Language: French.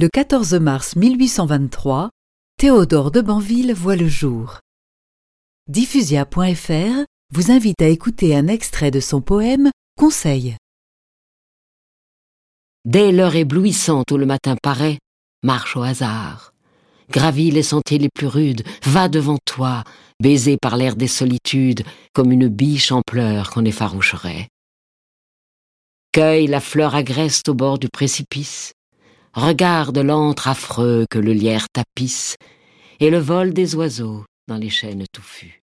Le 14 mars 1823, Théodore de Banville voit le jour. Diffusia.fr vous invite à écouter un extrait de son poème Conseil. Dès l'heure éblouissante où le matin paraît, marche au hasard. Gravis les sentiers les plus rudes, va devant toi, baisé par l'air des solitudes, comme une biche en pleurs qu'on effaroucherait. Cueille la fleur agreste au bord du précipice, regarde l'antre affreux que le lierre tapisse, et le vol des oiseaux dans les chênes touffus.